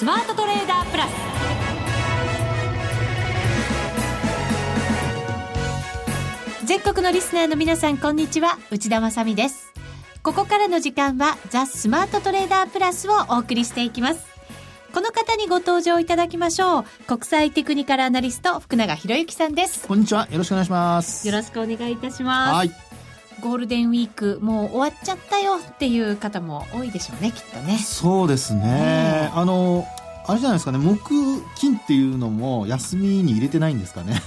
スマートトレーダープラス。全国のリスナーの皆さんこんにちは。内田まさです。ここからの時間はザ・スマートトレーダープラスをお送りしていきます。この方にご登場いただきましょう。国際テクニカルアナリスト福永博之さんです。こんにちは。よろしくお願いします。よろしくお願いいたします。はいゴールデンウィークもう終わっちゃったよっていう方も多いでしょうねきっとねそうですね、あのあれじゃないですかね木金っていうのも休みに入れてないんですかね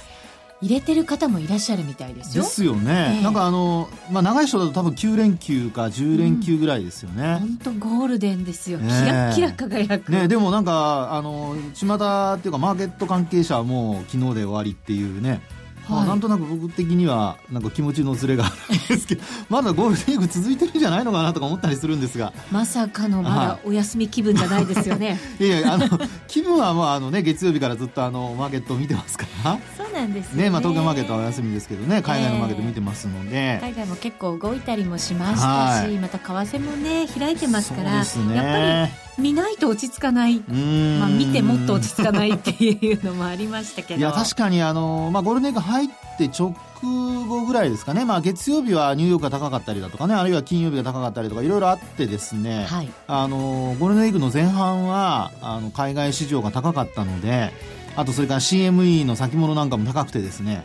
入れてる方もいらっしゃるみたいですよ。ですよね。えー、なんかあの、まあ、長い人だと多分9連休か10連休ぐらいですよね。本、当、ゴールデンですよ。キラキラ輝く。ね、でもなんか、あの、巷っていうかマーケット関係者はもう昨日で終わりっていうね。はい、まあ、なんとなく僕的にはなんか気持ちのずれがあるんですけど まだゴールデンウィーク続いてるんじゃないのかなとか思ったりするんですが。まさかのまだお休み気分じゃないですよね。いやいやあの気分はまああの、ね、月曜日からずっとあのマーケットを見てますから。そうなんですね、ね、まあ、東京マーケットはお休みですけどね海外のマーケット見てますので、えー、海外も結構動いたりもしましたし、はい、また為替もね開いてますから、ね、やっぱり見ないと落ち着かない、まあ、見てもっと落ち着かないっていうのもありましたけど。いや確かにあの、まあ、ゴールデンウィーク入って直後ぐらいですかね、まあ、月曜日はニューヨークが高かったりだとかね。あるいは金曜日が高かったりとかいろいろあってですね、はい、あのゴールデンウィークの前半はあの海外市場が高かったのであとそれから CME の先物なんかも高くてですね。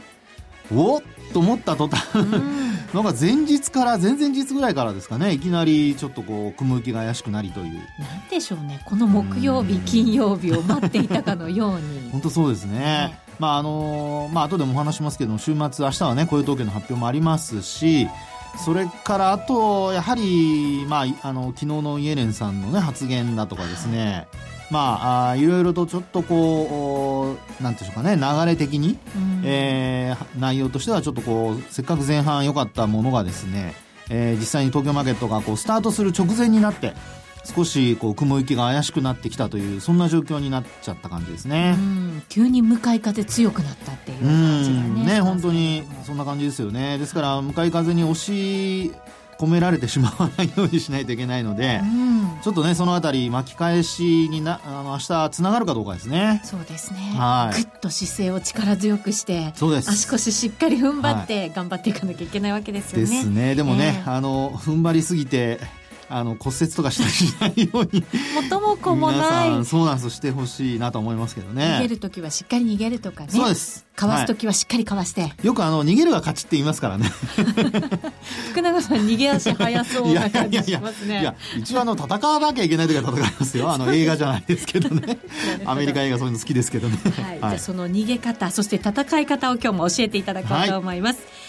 おっと思った途端なんか前日から前々日ぐらいからですかね。いきなりちょっとこう雲行きが怪しくなりという。なんでしょうね。この木曜日金曜日を待っていたかのように。本当そうですね、ね。まああのまあ後でもお話しますけど週末明日はね雇用統計の発表もありますしそれからあとやはり、まあ、あの昨日のイエレンさんの、ね、発言だとかですね、まあ、あいろいろとちょっとこうなんていうんでしょうかね流れ的に、うん、えー、内容としてはちょっとこうせっかく前半良かったものがですね、えー、実際に東京マーケットがこうスタートする直前になって少しこう雲行きが怪しくなってきたというそんな状況になっちゃった感じですね。急に向かい風強くなったっていう感じがね。ね本当にそんな感じですよね。ですから向かい風に押し込められてしまわないようにしないといけないので、うん、ちょっとねそのあたり巻き返しになあの明日つながるかどうかですね。そうですね。はい。ぐっと姿勢を力強くしてそうです。足腰しっかり踏ん張って頑張っていかなきゃいけないわけですよね、ですね。でもね、えー、あの踏ん張りすぎてあの骨折とかしたりしないように。元も子もない。そうなんですしてほしいなと思いますけどね。逃げる時はしっかり逃げるとかね。そうです。かわす時はしっかりかわして、はい、よくあの逃げるが勝ちって言いますからね。福永さん逃げ足早そうな感じしますね。いや一応あの戦わなきゃいけない時は戦いますよ。あの映画じゃないですけどね。アメリカ映画そういうの好きですけどね、はい、はい、じゃその逃げ方そして戦い方を今日も教えていただこうと思います、はい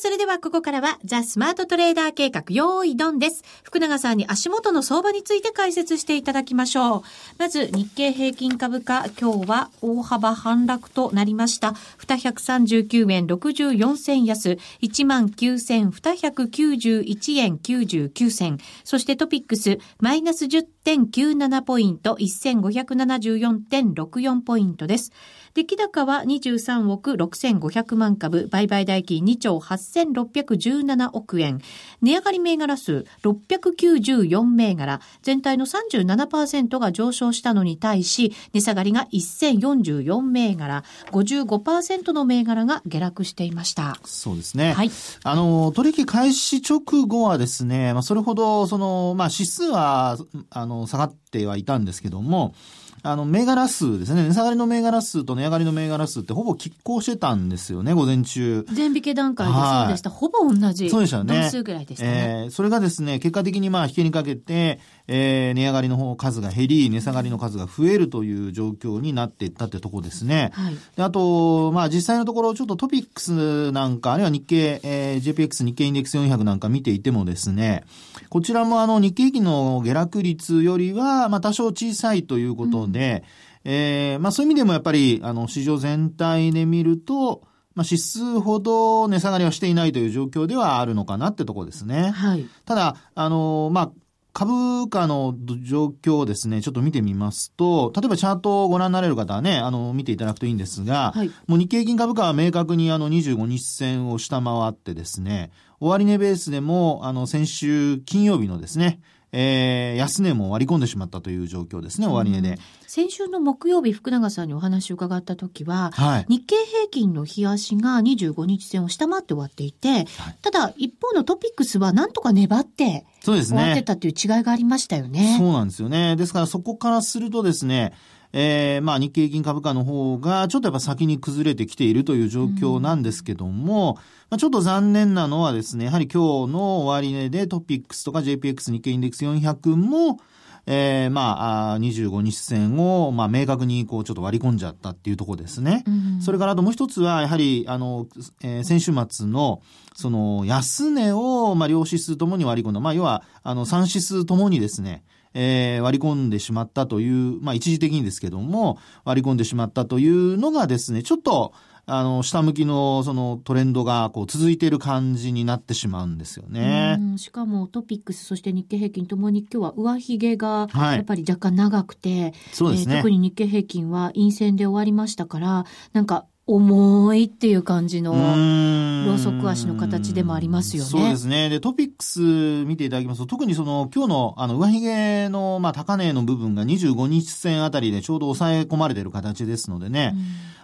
それではここからは、ザ・スマートトレーダー計画、用意ドンです。福永さんに足元の相場について解説していただきましょう。まず、日経平均株価、今日は大幅反落となりました。239円64銭安、19,291円99銭。そしてトピックス、マイナス10.97ポイント、1574.64ポイントです。出来高は23億6500万株、売買代金2兆8617億円。値上がり銘柄数694銘柄、全体の37%が上昇したのに対し、値下がりが1044銘柄、55%の銘柄が下落していました。そうですね。はい。あの、取引開始直後はですね、まあ、それほど、その、まあ、指数は、あの、下がってはいたんですけども、あの、銘柄数ですね。値下がりの銘柄数と値上がりの銘柄数ってほぼ拮抗してたんですよね、午前中。全引け段階でそうでした。ほぼ同じ。そうでしたね。数ぐらいでしたね。えー、それがですね、結果的にまあ、引けにかけて、えー、値上がりの方数が減り、値下がりの数が増えるという状況になっていったってとこですね。はい。で、あと、まあ、実際のところ、ちょっとトピックスなんか、あるいは日経、えー、JPX 日経インデックス400なんか見ていてもですね、こちらもあの、日経平均の下落率よりは、まあ、多少小さいということで、うん、えー、まあ、そういう意味でもやっぱり、あの、市場全体で見ると、まあ、指数ほど値下がりはしていないという状況ではあるのかなってとこですね。はい。ただ、あの、まあ、株価の状況をですね、ちょっと見てみますと、例えばチャートをご覧になれる方はね、あの、見ていただくといいんですが、はいもう日経平均株価は明確にあの25日線を下回ってですね、終値ベースでも、あの、先週金曜日のですね、えー、安値も割り込んでしまったという状況ですね、終値で。先週の木曜日、福永さんにお話を伺った時は、はい。日経平均の日足が25日線を下回って終わっていて、ただ一方のトピックスはなんとか粘ってそうです終わってね。たという違いがありましたよね。そうなんですよね。ですからそこからするとですね、えー、まあ日経平均株価の方がちょっとやっぱ先に崩れてきているという状況なんですけども、まあ、ちょっと残念なのはですね、やはり今日の終値でトピックスとか JPX 日経インデックス400も、えー、まあ、あー25日線を、まあ、明確にこう、ちょっと割り込んじゃったっていうところですね。うんそれからあともう一つは、やはり、あの、えー先週末の、その、安値を、まあ、両指数ともに割り込んだ。まあ、要は、あの、3指数ともにですね、えー割り込んでしまったという、まあ、一時的にですけども、割り込んでしまったというのがですね、ちょっと、あの、下向きの、その、トレンドが、こう、続いている感じになってしまうんですよね。うんしかもトピックスそして日経平均ともに今日は上髭がはいやっぱり若干長くて、そうですね。えー特に日経平均は陰線で終わりましたからなんか重いっていう感じの、ロローソク足の形でもありますよねそうですね。で、トピックス見ていただきますと、特にその、今日の、あの、上髭の、まあ、高値の部分が25日線あたりでちょうど抑え込まれている形ですのでね、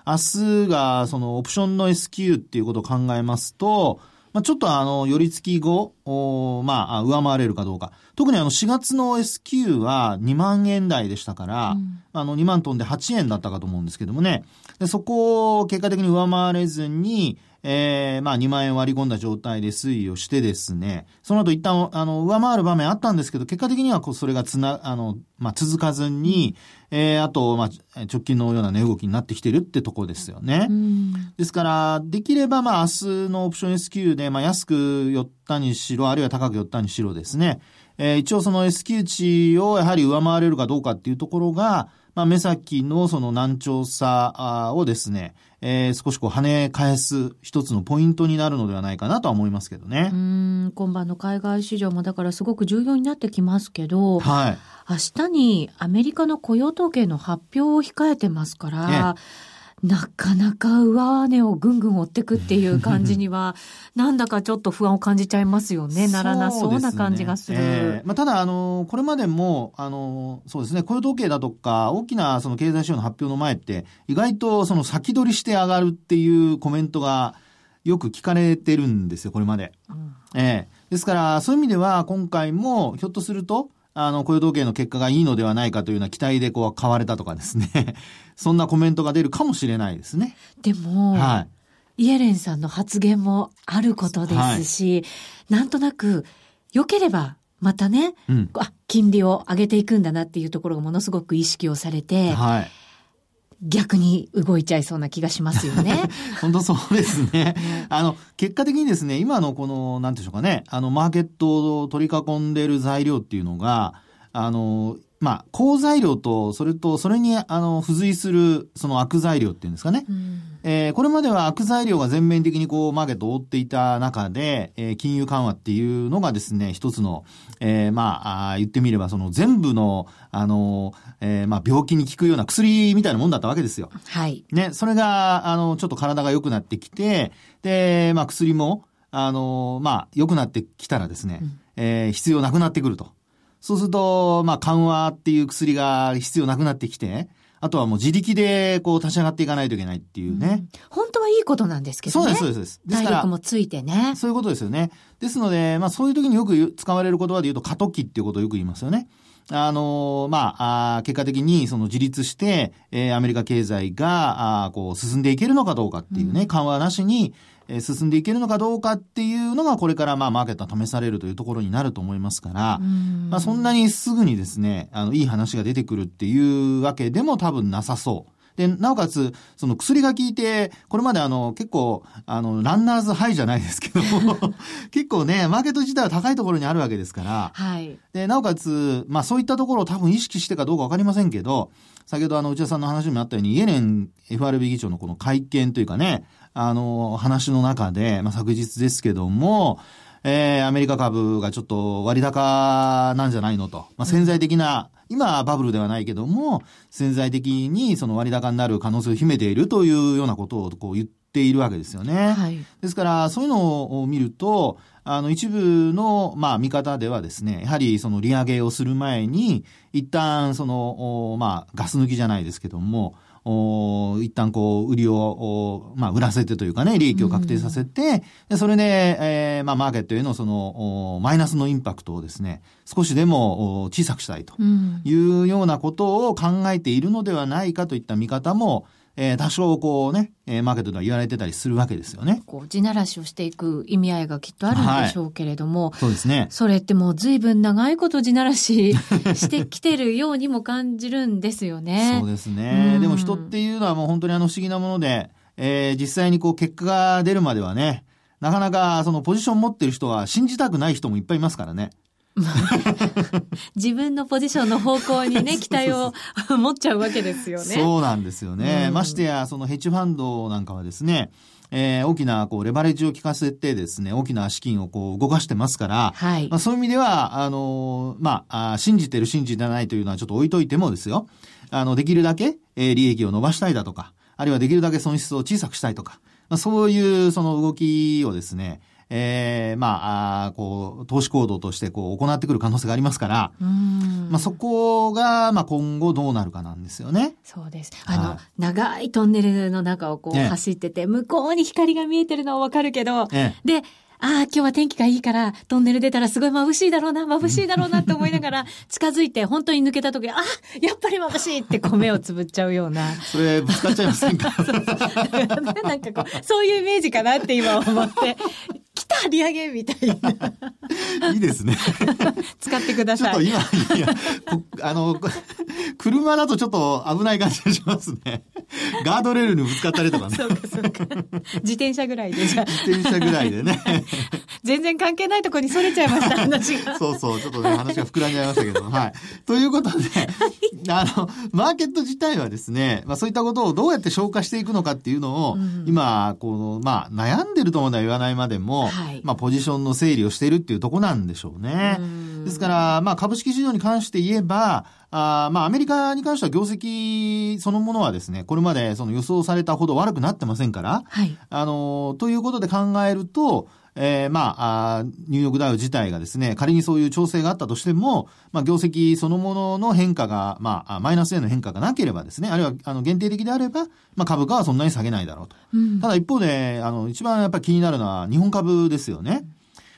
明日が、その、オプションの S q っていうことを考えますと、まあ、ちょっとあの、寄り付き後、おまあ、上回れるかどうか。特にあの、4月の S q は2万円台でしたから、うんあの、2万トンで8円だったかと思うんですけどもね。でそこを結果的に上回れずに、えー、まあ2万円割り込んだ状態で推移をしてですね、その後一旦、あの、上回る場面あったんですけど、結果的にはこうそれがつな、あの、まあ続かずに、えー、あと、まあ、直近のような値動きになってきてるってとこですよね。うん。ですから、できれば、まあ、明日のオプション S q で、まあ、安く寄ったにしろ、あるいは高く寄ったにしろですね、えー一応その S q 値をやはり上回れるかどうかっていうところが、まあ、目先のその難聴さをですね、えー少しこう跳ね返す一つのポイントになるのではないかなとは思いますけどねう。ん今晩の海外市場もだからすごく重要になってきますけど、はい。明日にアメリカの雇用統計の発表を控えてますから、なかなか上値をぐんぐん追ってくっていう感じには、なんだかちょっと不安を感じちゃいますよね。ならなそうな感じがする。すねえーまあ、ただ、あの、これまでも、あの、そうですね、雇用統計だとか、大きなその経済指標の発表の前って、意外とその先取りして上がるっていうコメントがよく聞かれてるんですよ、これまで。うんええですから、そういう意味では、今回も、ひょっとすると、あの、雇用統計の結果がいいのではないかというような期待でこう買われたとかですね。そんなコメントが出るかもしれないですね。でも、はい。イエレンさんの発言もあることですし、なんとなく、良ければ、またね、うん。あ、金利を上げていくんだなっていうところがものすごく意識をされて、はい。逆に動いちゃいそうな気がしますよね。本当そうですね。あの、結果的にですね、今のこの、なんていうんでしょうかね、あの、マーケットを取り囲んでいる材料っていうのが、あの、まあ、好材料と、それと、それに、あの、付随する、その悪材料っていうんですかね。うんえーこれまでは悪材料が全面的にこう、マーケットを覆っていた中で、えー金融緩和っていうのがですね、一つの、えーまあ言ってみれば、その全部の、あの、えーまあ、病気に効くような薬みたいなもんだったわけですよ。はい。ね、それが、あの、ちょっと体が良くなってきて、で、まあ、薬も、あの、まあ、良くなってきたらですね、うんえー必要なくなってくると。そうすると、まあ、緩和っていう薬が必要なくなってきて、あとはもう自力で、こう、立ち上がっていかないといけないっていうね。本当はいいことなんですけどね。そうです、そうですです。体力、もついてね。そういうことですよね。ですので、まあそういう時によく使われる言葉で言うと過渡期っていうことをよく言いますよね。あのまあ、あー結果的にその自立して、えーアメリカ経済が、あーこう進んでいけるのかどうかっていうね、うん緩和なしに、えー進んでいけるのかどうかっていうのがこれからまあマーケットは試されるというところになると思いますから、うんまあそんなにすぐにですね、あの、いい話が出てくるっていうわけでも多分なさそう。で、なおかつ、その薬が効いて、これまであの、結構、あの、ランナーズハイじゃないですけども、結構ね、マーケット自体は高いところにあるわけですから、はい。で、なおかつ、まあそういったところを多分意識してかどうかわかりませんけど、先ほどあの、内田さんの話にもあったように、イエレン FRB 議長のこの会見というかね、あの、話の中で、まあ昨日ですけども、えー、アメリカ株がちょっと割高なんじゃないのと。まあ、潜在的な、今はバブルではないけども、潜在的にその割高になる可能性を秘めているというようなことをこう言っているわけですよね。はい、ですから、そういうのを見ると、あの、一部の、まあ、見方ではですね、やはりその利上げをする前に、一旦、その、まあ、ガス抜きじゃないですけども、お一旦こう、売りを、まあ、売らせてというかね、利益を確定させて、でそれで、えー、まあ、マーケットへのその、マイナスのインパクトをですね、少しでも小さくしたいというようなことを考えているのではないかといった見方も、えー、多少こうね、えー、マーケットでは言われてたりするわけですよね。こう、地ならしをしていく意味合いがきっとあるんでしょうけれども、はい、そうですね。それってもう随分長いこと地ならししてきてるようにも感じるんですよね。そうですね。でも人っていうのはもう本当にあの不思議なもので、えー、実際にこう結果が出るまではね、なかなかそのポジション持ってる人は信じたくない人もいっぱいいますからね。自分のポジションの方向にね、期待を 持っちゃうわけですよね。そうなんですよね。うん、ましてや、そのヘッジファンドなんかはですね、えー、大きなこうレバレッジを効かせてですね、大きな資金をこう動かしてますから、はい、まあ、そういう意味では、あのー、まあ信じてる信じてないというのはちょっと置いといてもですよ、あの、できるだけ、えー、利益を伸ばしたいだとか、あるいはできるだけ損失を小さくしたいとか、まあ、そういうその動きをですね、えー、まあ、あこう、投資行動としてこう行ってくる可能性がありますから、まあそこが、まあ今後どうなるかなんですよね。そうです。あの、長いトンネルの中をこう走ってて、向こうに光が見えてるのはわかるけど、で、ああ、今日は天気がいいから、トンネル出たらすごい眩しいだろうな、眩しいだろうなって思いながら、近づいて、本当に抜けた時、あやっぱり眩しいってこう目をつぶっちゃうような。それ、ぶつかっちゃいませんか？なんかこう、そういうイメージかなって今思って、来た利上げみたいな。いいですね。使ってください。ちょっと今、いや、あの、車だとちょっと危ない感じがしますね。ガードレールにぶつかったりとかね。そうかそうか。自転車ぐらいでじゃ自転車ぐらいでね。全然関係ないところにそれちゃいました、話が。そうそう、ちょっとね、話が膨らんじゃいましたけど。はい。ということで、あの、マーケット自体はですね、まあそういったことをどうやって消化していくのかっていうのを、うん、今、この、まあ悩んでるとまでは言わないまでも、はい、まあポジションの整理をしているっていうとこなんでしょうね。うですから、まあ株式市場に関して言えば、あまあ、アメリカに関しては業績そのものはですね、これまでその予想されたほど悪くなってませんから、はい。あの、ということで考えると、えー、まああ、ニューヨークダウ自体がですね、仮にそういう調整があったとしても、まあ、業績そのものの変化が、まあ、マイナスへの変化がなければですね、あるいは、あの、限定的であれば、まあ、株価はそんなに下げないだろうと。うん、ただ一方で、あの、一番やっぱり気になるのは日本株ですよね。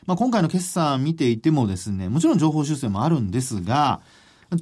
まあ、今回の決算見ていてもですね、もちろん情報修正もあるんですが、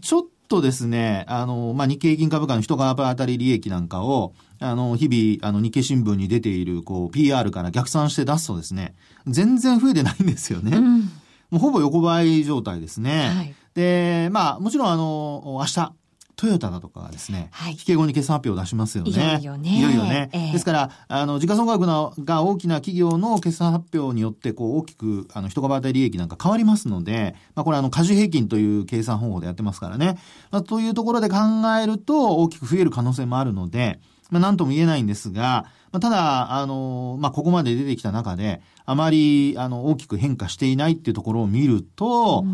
ちょっとですね、あの、まあ、日経平均株価の一株当たり利益なんかを、あの、日々、あの、日経新聞に出ている、こう、PR から逆算して出すとですね、全然増えてないんですよね。うん、もうほぼ横ばい状態ですね。はい、で、まあ、もちろん、あの、明日、トヨタだとかがですね、はい、引け後に決算発表を出しますよね。いよいよね。いよいよね。えー、ですから、あの、時価総額のが大きな企業の決算発表によって、こう、大きく、あの、一株当たり利益なんか変わりますので、まあ、これあの、過重平均という計算方法でやってますからね。まあ、というところで考えると、大きく増える可能性もあるので、まあ、なんとも言えないんですが、まあ、ただ、あの、まあ、ここまで出てきた中で、あまり、あの、大きく変化していないっていうところを見ると、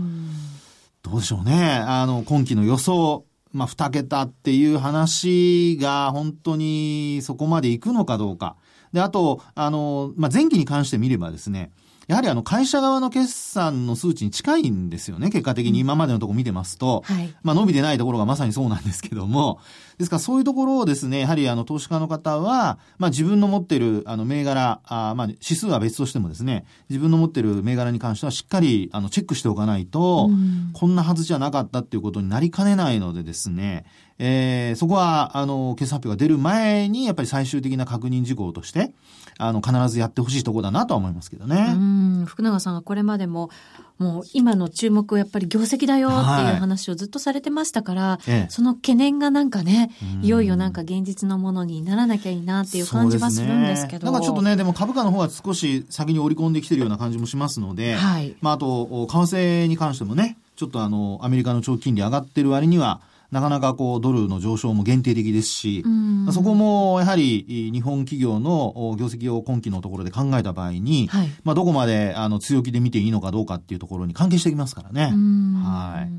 どうでしょうね。あの、今期の予想、まあ、二桁っていう話が本当にそこまで行くのかどうか。で、あと、あの、まあ、前期に関して見ればですね、やはりあの会社側の決算の数値に近いんですよね。結果的に今までのところ見てますと。はい、まあ伸びてないところがまさにそうなんですけども。ですからそういうところをですね、やはりあの投資家の方は、まあ自分の持ってるあの銘柄、あまあ指数は別としてもですね、自分の持ってる銘柄に関してはしっかりあのチェックしておかないと、こんなはずじゃなかったっていうことになりかねないのでですね、えー、そこは、あの、決算発表が出る前に、やっぱり最終的な確認事項として、あの、必ずやってほしいところだなとは思いますけどね。うん、福永さんがこれまでも、もう今の注目はやっぱり業績だよっていう話をずっとされてましたから、ええ。その懸念がなんかね、うん。いよいよなんか現実のものにならなきゃいいなっていう感じはするんですけど。なんかちょっとね、でも株価の方は少し先に織り込んできてるような感じもしますので、はい。まあ、あと、為替に関してもね、ちょっとあの、アメリカの長期金利上がってる割には、なかなかこう、ドルの上昇も限定的ですし、そこもやはり日本企業のお業績を今期のところで考えた場合に、はいまあ、どこまであの強気で見ていいのかどうかっていうところに関係してきますからね。うんはい。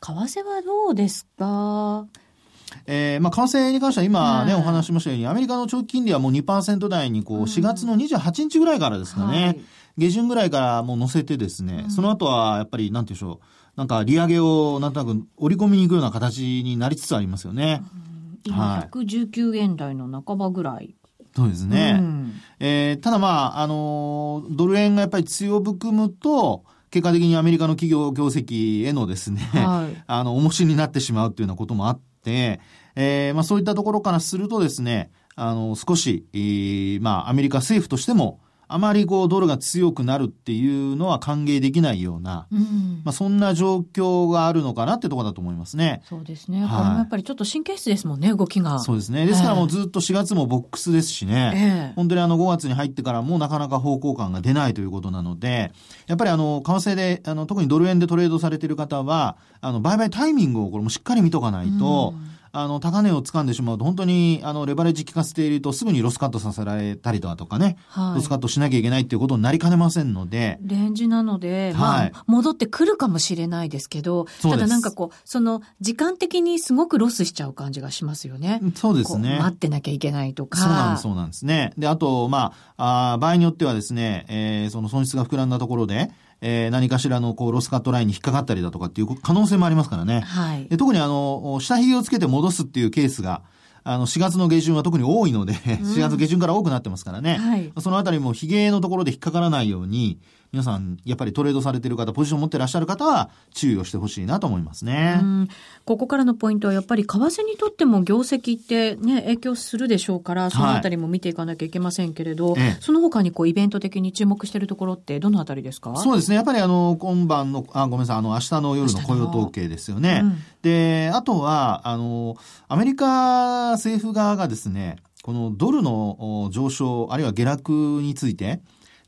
為替はどうですか？えーまあ、為替に関しては今ね、はい。お話ししましたように、アメリカの長期金利はもう2%台にこう、4月の28日ぐらいからですかね、はい。下旬ぐらいからもう乗せてですね、その後はやっぱり、なんていうんでしょう、なんか利上げをなんとなく織り込みに行くような形になりつつありますよね。今はい。119円台の半ばぐらい。そうですね。うん。えーただまあ、あのードル円がやっぱり強含むと、結果的にアメリカの企業業績へのですね、はい。あの、重しになってしまうっていうようなこともあって、えーまあそういったところからするとですね、あの、少し、えーまあアメリカ政府としても、あまりこうドルが強くなるっていうのは歓迎できないような、うんまあそんな状況があるのかなってところだと思いますね。そうですね。はいこれもやっぱりちょっと神経質ですもんね、動きが。そうですね。ですからもうずっと4月もボックスですしね。ええ本当にあの5月に入ってからもなかなか方向感が出ないということなので、やっぱりあの、為替で、あの、特にドル円でトレードされている方は、あの、売買タイミングをこれもしっかり見とかないと、あの、高値を掴んでしまうと、本当に、あの、レバレッジ効かせていると、すぐにロスカットさせられたりだとかね、はいロスカットしなきゃいけないっていうことになりかねませんので、レンジなので、はいまあ、戻ってくるかもしれないですけど、ただなんかこう、その、時間的にすごくロスしちゃう感じがしますよね。そうですね。待ってなきゃいけないとか。そうなんです、そうなんですね。で、あと、まあ、あー場合によってはですね、えーその損失が膨らんだところで、えー何かしらのこうロスカットラインに引っかかったりだとかっていう可能性もありますからね。はいで。特にあの、下髭をつけて戻すっていうケースが、あの、4月の下旬は特に多いので、4月下旬から多くなってますからね。はいそのあたりも髭のところで引っかからないように、皆さん、やっぱりトレードされてる方、ポジション持ってらっしゃる方は、注意をしてほしいなと思いますね。うんここからのポイントはやっぱり為替にとっても業績ってね、影響するでしょうから、そのあたりも見ていかなきゃいけませんけれど、ええその他にこうイベント的に注目しているところってどのあたりですか？そうですね。やっぱりあの、今晩の、あ、ごめんなさい、あの、明日の夜の雇用統計ですよね。うんで、あとは、あの、アメリカ政府側がですね、このドルのお上昇、あるいは下落について、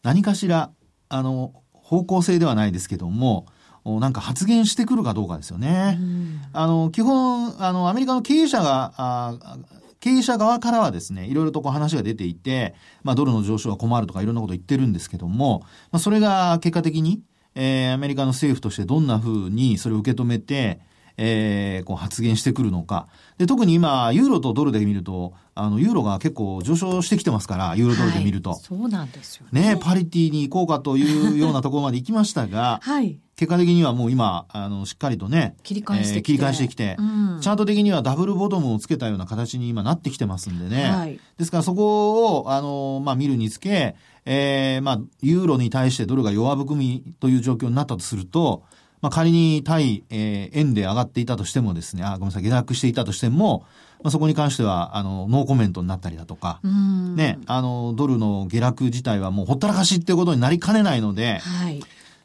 何かしら、あの、方向性ではないですけども、おなんか発言してくるかどうかですよね。うんあの、基本、あの、アメリカの経営者が、あ経営者側からはですね、いろいろとこう話が出ていて、まあ、ドルの上昇は困るとかいろんなこと言ってるんですけども、まあ、それが結果的に、えーアメリカの政府としてどんな風にそれを受け止めて、えーこう発言してくるのか。で、特に今、ユーロとドルで見ると、あの、ユーロが結構上昇してきてますから、ユーロドルで見ると。はいそうなんですよね。ね、パリティに行こうかというようなところまで行きましたが、はい。結果的にはもう今、あの、しっかりとね、切り返してきてえー切り返してきて、うんチャート的にはダブルボトムをつけたような形に今なってきてますんでね。はいですからそこを、あの、まあ、見るにつけ、えーまあ、ユーロに対してドルが弱含みという状況になったとすると、まあ、仮に対、えー円で上がっていたとしてもですね、あ、ごめんなさい、下落していたとしても、まあ、そこに関しては、あの、ノーコメントになったりだとか、うんね、あの、ドルの下落自体はもうほったらかしっていうことになりかねないので、はい。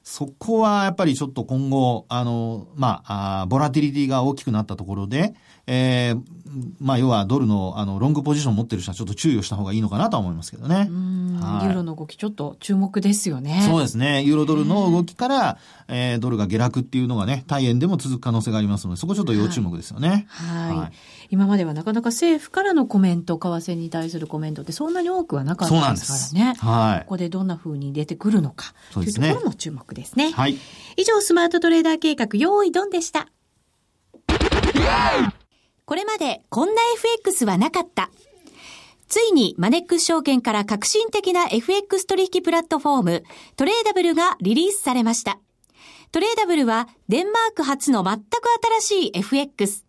そこはやっぱりちょっと今後、あの、まあ、あーボラティリティが大きくなったところで、えーまあ、要はドルの、あの、ロングポジションを持ってる人はちょっと注意をした方がいいのかなとは思いますけどねう。んはいユーロの動きちょっと注目ですよね。そうですね。ユーロドルの動きから、えードルが下落っていうのがね、対円でも続く可能性がありますので、そこちょっと要注目ですよね。はい、はい今まではなかなか政府からのコメント、為替に対するコメントってそんなに多くはなかったですすからね。はいここでどんな風に出てくるのかというところも注目ですね。はい。以上、スマートトレーダー計画、用意ドンでした。これまでこんな FX はなかった。ついにマネックス証券から革新的な FX 取引プラットフォーム、トレーダブルがリリースされました。トレーダブルはデンマーク発の全く新しい FX。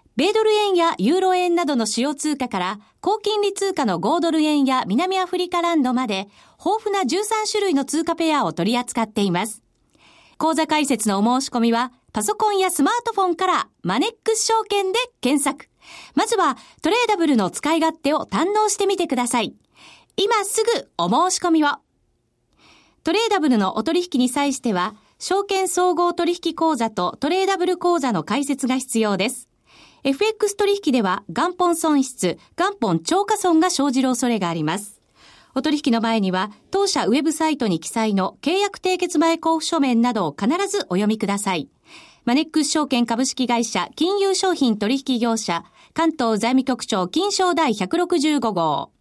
米ドル円やユーロ円などの主要通貨から高金利通貨の5ドル円や南アフリカランドまで豊富な13種類の通貨ペアを取り扱っています。講座解説のお申し込みはパソコンやスマートフォンからマネックス証券で検索。まずはトレーダブルの使い勝手を堪能してみてください。今すぐお申し込みを。トレーダブルのお取引に際しては、証券総合取引口座とトレーダブル口座の開設が必要です。FX 取引では元本損失、元本超過損が生じる恐れがあります。お取引の前には、当社ウェブサイトに記載の契約締結前交付書面などを必ずお読みください。マネックス証券株式会社金融商品取引業者関東財務局長金賞第165号。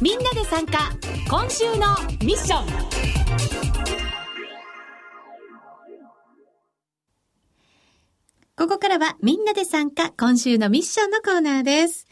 みんなで参加今週のミッションここからはみんなで参加今週のミッションのコーナーです。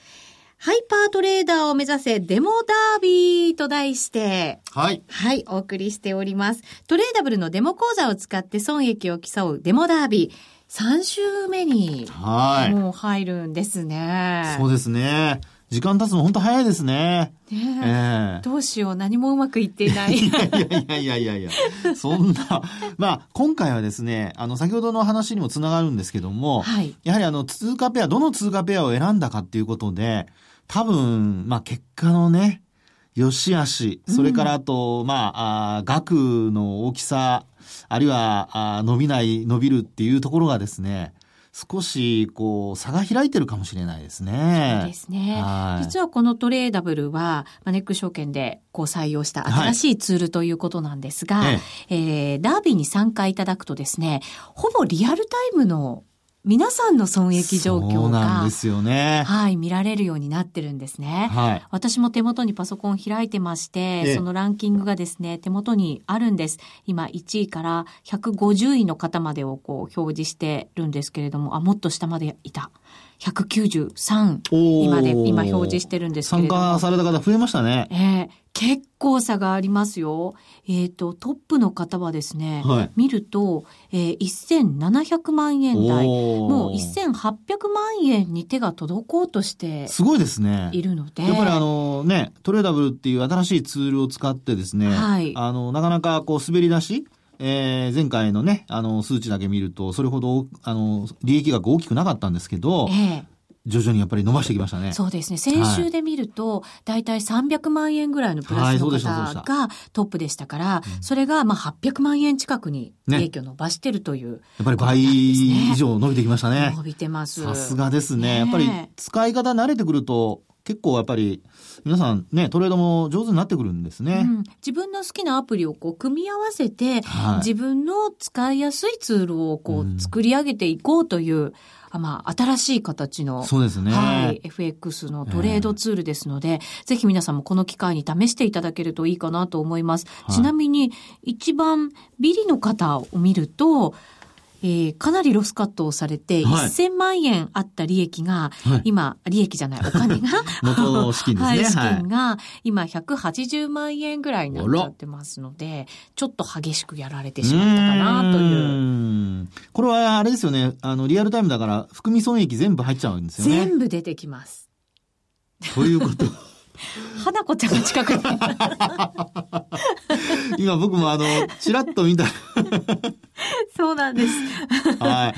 ハイパートレーダーを目指せデモダービーと題して、はい。はい、お送りしております。トレーダブルのデモ講座を使って損益を競うデモダービー。3週目に、はい。もう入るんですね。そうですね。時間経つの本当早いですね。ねえ。ー、どうしよう、何もうまくいっていない。いやいやいやいやいや。そんな、まあ、今回はですね、あの、先ほどの話にもつながるんですけども、はい、やはりあの、通貨ペア、どの通貨ペアを選んだかっていうことで、多分、まあ結果のね、良し悪し、それからあと、うん、まあ、あ額の大きさ、あるいはあ伸びない、伸びるっていうところがですね、少し、こう、差が開いてるかもしれないですね。そうですね。実はこのトレーダブルは、マネック証券でこう採用した新しいツールということなんですが、はい、ええー、ダービーに参加いただくとですね、ほぼリアルタイムの皆さんの損益状況が、そうなんですよね。はい、見られるようになってるんですね。はい。私も手元にパソコン開いてまして、そのランキングがですね、手元にあるんです。今、1位から150位の方までをこう表示してるんですけれども、あ、もっと下までいた。193位まで今表示してるんですけれども。参加された方増えましたね。ええー、結構差がありますよ。えっ、ー、と、トップの方はですね、はい、見ると、えー、1700万円台、もう1800万円に手が届こうとしてすごいですね。いるので。やっぱりあのね、トレーダブルっていう新しいツールを使ってですね、はい、あの、なかなかこう滑り出し、えー、前回のね、あの、数値だけ見ると、それほど、あの、利益額大きくなかったんですけど、ええ徐々にやっぱり伸ばしてきましたね。そうですね。先週で見ると、だいたい300万円ぐらいのプラスの方がトップでしたから、それがまあ800万円近くに利益を伸ばしてるという、ね、やっぱり倍以上伸びてきましたね。伸びてます。さすがですね。やっぱり使い方慣れてくると、結構やっぱり皆さんね、トレードも上手になってくるんですね。うん、自分の好きなアプリをこう組み合わせて、はい、自分の使いやすいツールをこう作り上げていこうという、あまあ、新しい形の、そうですね。はい、FX のトレードツールですので、えー、ぜひ皆さんもこの機会に試していただけるといいかなと思います。はい、ちなみに、一番ビリの方を見ると、えー、かなりロスカットをされて、はい、1000万円あった利益が、はい、今、利益じゃない、お金が 元資金ですね。はい、資金が、今180万円ぐらいになっちゃってますので、ちょっと激しくやられてしまったかなという。これはあれですよね、あの、リアルタイムだから、含み損益全部入っちゃうんですよね。全部出てきます。ということ花子ちゃんが近くに。今僕もあの、ちらっと見た。そうなんです。はい。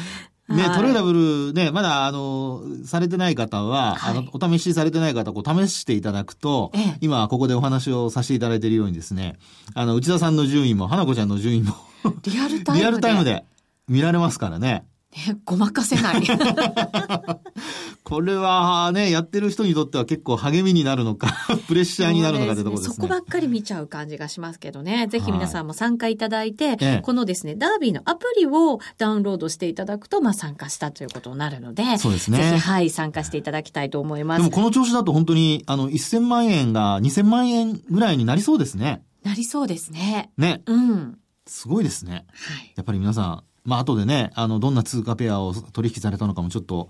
ね、トレーダブルね、まだ、あの、されてない方は、はい、あの、お試しされてない方、こう、試していただくと、ええ、今、ここでお話をさせていただいているようにですね、あの、内田さんの順位も、花子ちゃんの順位もリアルタイムで。リアルタイムで見られますからね。ね、ごまかせない。これはね、やってる人にとっては結構励みになるのか、プレッシャーになるのかってところですね。そこばっかり見ちゃう感じがしますけどね。ぜひ皆さんも参加いただいて、はい、このですね、ダービーのアプリをダウンロードしていただくと、まあ参加したということになるので、そうですね。ぜひ、はい、参加していただきたいと思います。でもこの調子だと本当に、あの、1000万円が2000万円ぐらいになりそうですね。なりそうですね。ね。うん。すごいですね。はい。やっぱり皆さん、まあ後でね、あの、どんな通貨ペアを取引されたのかもちょっと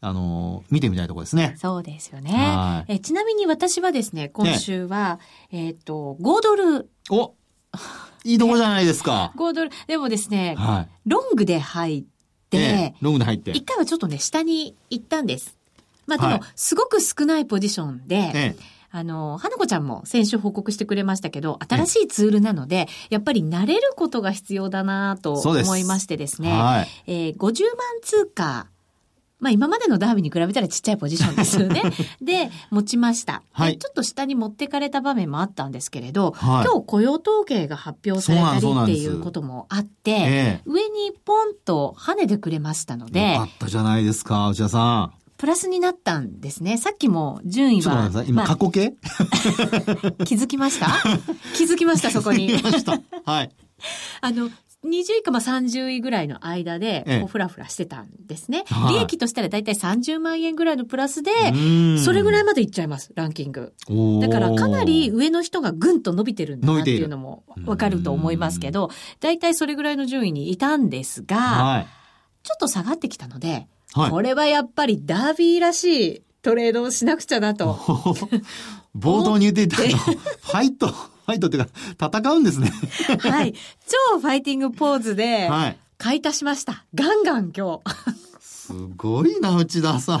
あの、見てみたいところですね。そうですよね。えちなみに私はですね、今週は、ね、えっ、ー、と、5ドル。おいいとこじゃないですか。5ドル。でもですね、はい。ロングで入って、ええロングで入って。一回はちょっとね、下に行ったんです。まあでも、はいすごく少ないポジションで、ええあの、花子ちゃんも先週報告してくれましたけど、新しいツールなので、やっぱり慣れることが必要だなと思いましてですね、はい。えー50万通貨、まあ今までのダービーに比べたらちっちゃいポジションですよね。で、持ちました。はい。でちょっと下に持ってかれた場面もあったんですけれど、はい。今日雇用統計が発表されたりっていうこともあって、ええ。上にポンと跳ねてくれましたのでよか、ったじゃないですか、内田さプラスになったんですね。さっきも順位は、待ってください。今、まあ過去形？気づきました？気づきました、そこに。気づきました。はい。あの、20位かまあ30位ぐらいの間で、ええこう、ふらふらしてたんですね。はい利益としたらだいたい30万円ぐらいのプラスで、うんそれぐらいまでいっちゃいます、ランキング。だからかなり上の人がぐんと伸びてるんだなっていうのもわかると思いますけど、だいたいそれぐらいの順位にいたんですが、はい。ちょっと下がってきたので、はいこれはやっぱりダービーらしいトレードをしなくちゃなと。冒頭に言っていたあの、ファイト、ファイトっていうか、戦うんですね。はい。超ファイティングポーズで、はい。買い足しました。ガンガン今日。すごいな、内田さん。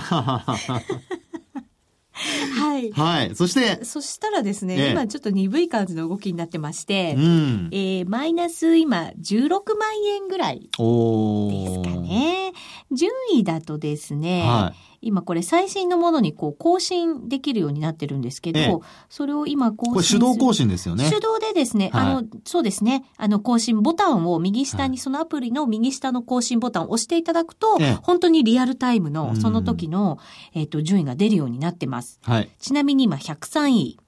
はい。はい。そして、そしたらですね、ええ今ちょっと鈍い感じの動きになってまして、うん。えーマイナス今16万円ぐらいおですーか。ね。順位だとですね、は今これ最新のものにこう更新できるようになってるんですけど、ええそれを今更新い。これ手動更新新ですよね。手動でですね、はいあの、そうですね、あの、更新ボタンを右下に、そのアプリの右下の更新ボタンを押していただくと、ええ本当にリアルタイムの、うんその時の、えっ、と、順位が出るようになってます。はい。ちなみに今103位、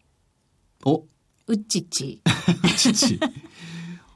お、ウッチッチ。父。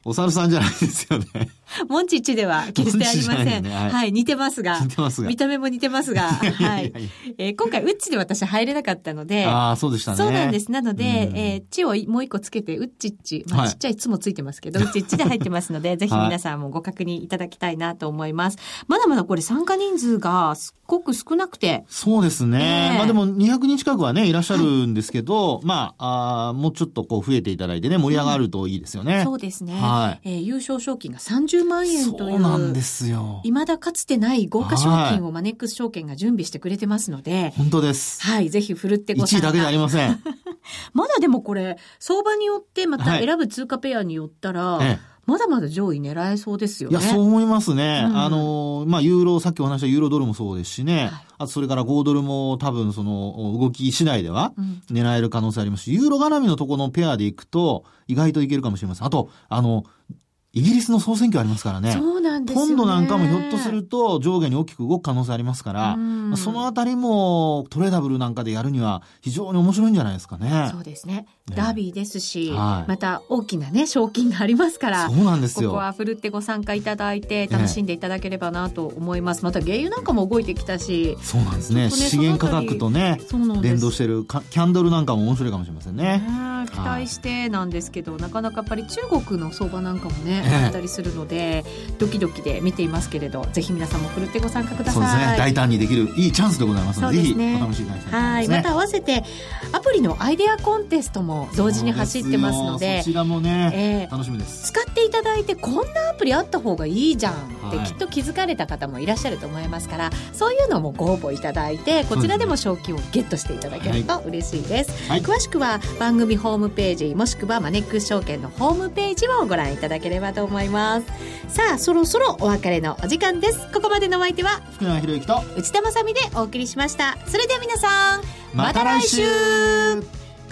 お猿さんじゃないですよね。モンチッチでは決してありません。モンチッチじゃないねは、はいい似てますが。似てますが見た目も似てますが。はいえー今回、ウッチで私入れなかったので、ああ、そうでしたね。そうなんです。なので、うんえー、チをもう一個つけて、ウッチッチ。まあ、はいちっちゃい「つ」もついてますけど、ウッチッチで入ってますので、ぜひ皆さんもご確認いただきたいなと思います。まだまだこれ参加人数がすっごく少なくて、そうですね。ええまあでも200人近くはね、いらっしゃるんですけど、まあ、あーもうちょっとこう増えていただいてね、盛り上がるといいですよね。そうですね。はいえー優勝賞金が30万円という。そうなんですよ。未だかつてない豪華賞金をマネックス証券が準備してくれてますので、本当です。はい、ぜひ振るってご1参加位だけじゃありません。まだでもこれ、相場によってまたはい選ぶ通貨ペアによったら、えまだまだ上位狙えそうですよえ、ね。いや、そう思いますね。うんあの、まあ、ユーロ、さっきお話したユーロドルもそうですしね。はいあと、それから5ドルも多分、その、動き次第ではうん狙える可能性ありますし、ユーロ絡みのところのペアでいくと、意外といけるかもしれません。あと、あの、イギリスの総選挙ありますからね。そうなんですよ、ね。今度なんかもひょっとすると上下に大きく動く可能性ありますから、そのあたりもトレーダブルなんかでやるには非常に面白いんじゃないですかね。そうですね。ねダービーですし、はいまた大きなね、賞金がありますから。そうなんですよ。ここはふるってご参加いただいて楽しんでいただければなと思います。また原油なんかも動いてきたし、そうなんですね。ね資源価格とね。連動してるかキャンドルなんかも面白いかもしれませんね。ね期待してなんですけど、なかなかやっぱり中国の相場なんかもね、ええあったりするのでドキドキで見ていますけれどぜひ皆さんもふるってご参加くださいそうですね。大胆にできるいいチャンスでございますので、ぜひそうですねお試しいただきたいと思はい。また合わせてアプリのアイデアコンテストも同時に走ってますのでそちらもね、ええ。楽しみです。使っていただいてこんなアプリあった方がいいじゃんってはい。きっと気づかれた方もいらっしゃると思いますからそういうのもご応募いただいてこちらでも賞金をゲットしていただけると嬉しいです、はい。詳しくは番組ホームページもしくはマネックス証券のホームページをご覧いただければと思います。さあそろそろお別れのお時間です。ここまでのお相手は福永博之と、内田まさみでお送りしました。それでは皆さんまた来週